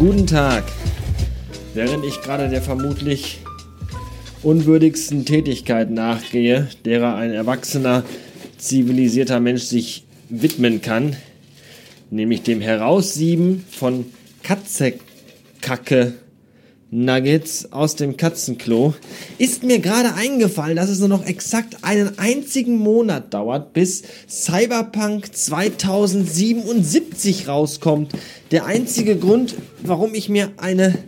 Guten Tag. Während ich gerade der vermutlich unwürdigsten Tätigkeit nachgehe, derer ein erwachsener, zivilisierter Mensch sich widmen kann, nämlich dem Heraussieben von Katzekacke Nuggets aus dem Katzenklo, ist mir gerade eingefallen, dass es nur noch exakt einen einzigen Monat dauert, bis Cyberpunk 2077 rauskommt. Der einzige Grund, warum ich mir eine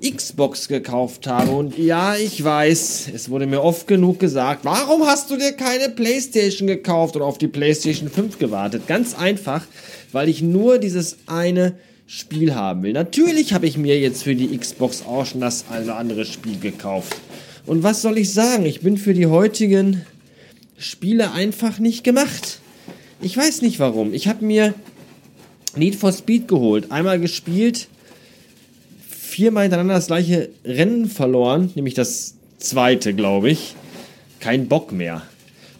Xbox gekauft habe. Und ja, ich weiß, es wurde mir oft genug gesagt, warum hast du dir keine PlayStation gekauft oder auf die PlayStation 5 gewartet? Ganz einfach, weil ich nur dieses eine Spiel haben will. Natürlich habe ich mir jetzt für die Xbox auch schon das eine andere Spiel gekauft. Und was soll ich sagen? Ich bin für die heutigen Spiele einfach nicht gemacht. Ich weiß nicht warum. Ich habe mir Need for Speed geholt, einmal gespielt, viermal hintereinander das gleiche Rennen verloren, nämlich das zweite, glaube ich. Kein Bock mehr.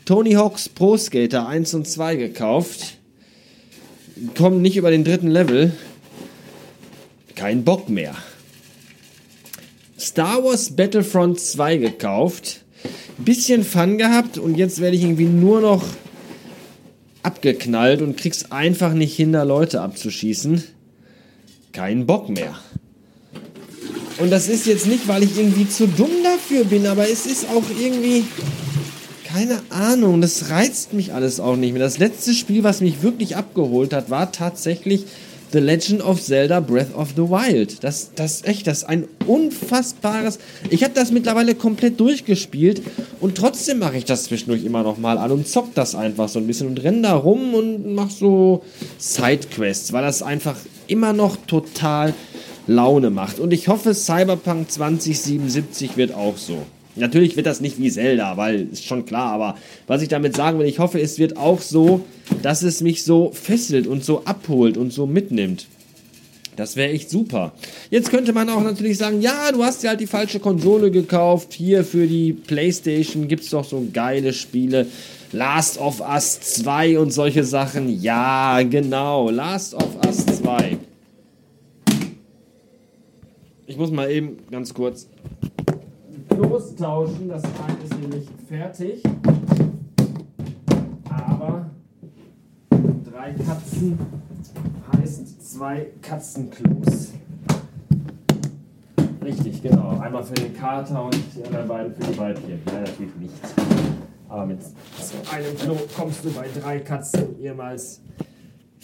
Tony Hawk's Pro Skater 1 und 2 gekauft. Kommen nicht über den dritten Level kein Bock mehr. Star Wars Battlefront 2 gekauft. Bisschen Fun gehabt und jetzt werde ich irgendwie nur noch abgeknallt und krieg's einfach nicht hin, da Leute abzuschießen. Kein Bock mehr. Und das ist jetzt nicht, weil ich irgendwie zu dumm dafür bin, aber es ist auch irgendwie. Keine Ahnung, das reizt mich alles auch nicht mehr. Das letzte Spiel, was mich wirklich abgeholt hat, war tatsächlich The Legend of Zelda Breath of the Wild. Das, das echt, das ist ein unfassbares. Ich habe das mittlerweile komplett durchgespielt und trotzdem mache ich das zwischendurch immer noch mal an und zock das einfach so ein bisschen und renn da rum und mach so Sidequests, weil das einfach immer noch total Laune macht. Und ich hoffe, Cyberpunk 2077 wird auch so. Natürlich wird das nicht wie Zelda, weil ist schon klar, aber was ich damit sagen will, ich hoffe, es wird auch so, dass es mich so fesselt und so abholt und so mitnimmt. Das wäre echt super. Jetzt könnte man auch natürlich sagen, ja, du hast ja halt die falsche Konsole gekauft. Hier für die PlayStation gibt es doch so geile Spiele. Last of Us 2 und solche Sachen. Ja, genau. Last of Us 2. Ich muss mal eben ganz kurz lostauschen. Das eine ist nämlich fertig. Aber drei Katzen heißt zwei Katzenklos. Richtig, genau. Einmal für den Kater und die anderen beiden für die Weibchen. Nein, natürlich nicht. Aber mit so einem Klo kommst du bei drei Katzen jemals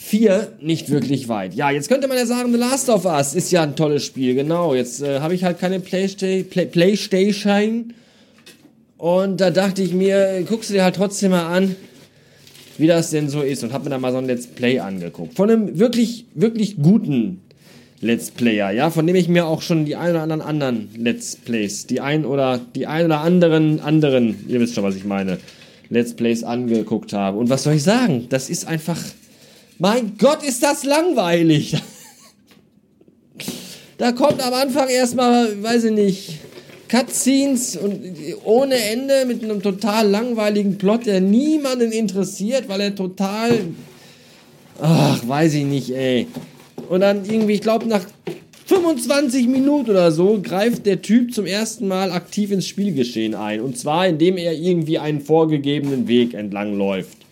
4 nicht wirklich weit. Ja, jetzt könnte man ja sagen, The Last of Us ist ja ein tolles Spiel, genau. Jetzt äh, habe ich halt keine Playsta Play Playstation. Und da dachte ich mir, guckst du dir halt trotzdem mal an, wie das denn so ist. Und habe mir dann mal so ein Let's Play angeguckt. Von einem wirklich, wirklich guten Let's Player, ja. Von dem ich mir auch schon die ein oder anderen anderen Let's Plays, die ein oder, die ein oder anderen anderen, ihr wisst schon, was ich meine, Let's Plays angeguckt habe. Und was soll ich sagen? Das ist einfach mein Gott, ist das langweilig. Da kommt am Anfang erstmal, weiß ich nicht, Cutscenes und ohne Ende mit einem total langweiligen Plot, der niemanden interessiert, weil er total. Ach, weiß ich nicht, ey. Und dann irgendwie, ich glaube, nach 25 Minuten oder so greift der Typ zum ersten Mal aktiv ins Spielgeschehen ein. Und zwar, indem er irgendwie einen vorgegebenen Weg entlang läuft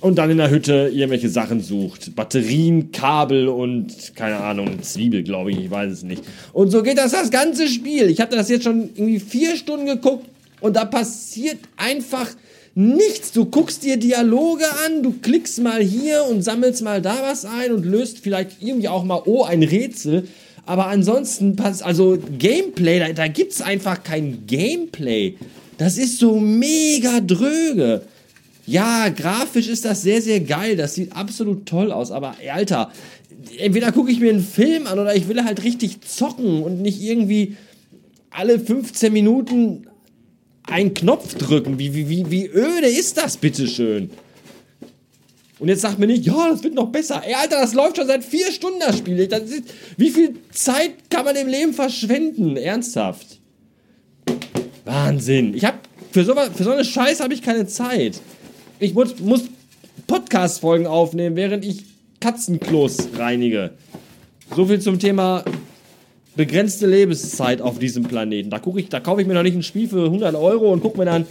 und dann in der Hütte irgendwelche Sachen sucht. Batterien, Kabel und keine Ahnung, Zwiebel, glaube ich, ich weiß es nicht. Und so geht das das ganze Spiel. Ich habe das jetzt schon irgendwie vier Stunden geguckt und da passiert einfach nichts. Du guckst dir Dialoge an, du klickst mal hier und sammelst mal da was ein und löst vielleicht irgendwie auch mal, oh, ein Rätsel. Aber ansonsten passt, also Gameplay, da, da gibt's einfach kein Gameplay. Das ist so mega dröge. Ja, grafisch ist das sehr, sehr geil. Das sieht absolut toll aus. Aber, Alter, entweder gucke ich mir einen Film an oder ich will halt richtig zocken und nicht irgendwie alle 15 Minuten einen Knopf drücken. Wie, wie, wie, wie öde ist das, bitteschön? Und jetzt sagt mir nicht, ja, das wird noch besser. Ey, Alter, das läuft schon seit vier Stunden, das Spiel. Das ist, wie viel Zeit kann man im Leben verschwenden? Ernsthaft. Wahnsinn. Ich hab, für so, für so eine Scheiße habe ich keine Zeit. Ich muss, muss Podcast-Folgen aufnehmen, während ich Katzenklos reinige. So viel zum Thema begrenzte Lebenszeit auf diesem Planeten. Da, ich, da kaufe ich mir noch nicht ein Spiel für 100 Euro und gucke mir dann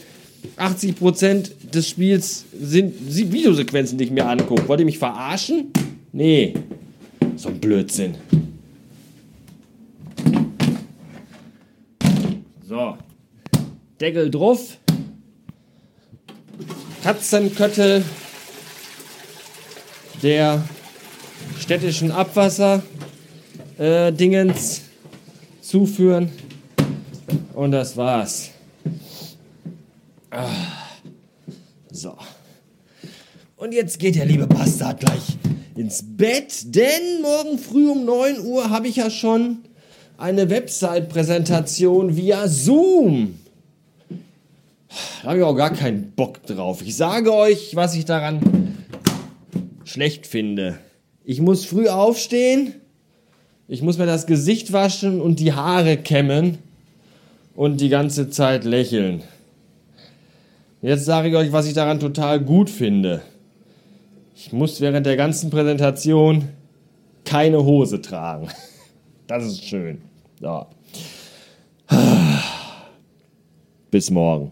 80% des Spiels sind Videosequenzen, die ich mir angucke. Wollt ihr mich verarschen? Nee. So ein Blödsinn. So. Deckel drauf. Katzenköttel der städtischen Abwasser-Dingens äh, zuführen. Und das war's. Ah. So. Und jetzt geht der liebe Bastard gleich ins Bett, denn morgen früh um 9 Uhr habe ich ja schon eine Website-Präsentation via Zoom. Da habe ich auch gar keinen Bock drauf. Ich sage euch, was ich daran schlecht finde. Ich muss früh aufstehen, ich muss mir das Gesicht waschen und die Haare kämmen und die ganze Zeit lächeln. Jetzt sage ich euch, was ich daran total gut finde. Ich muss während der ganzen Präsentation keine Hose tragen. Das ist schön. Ja. Bis morgen.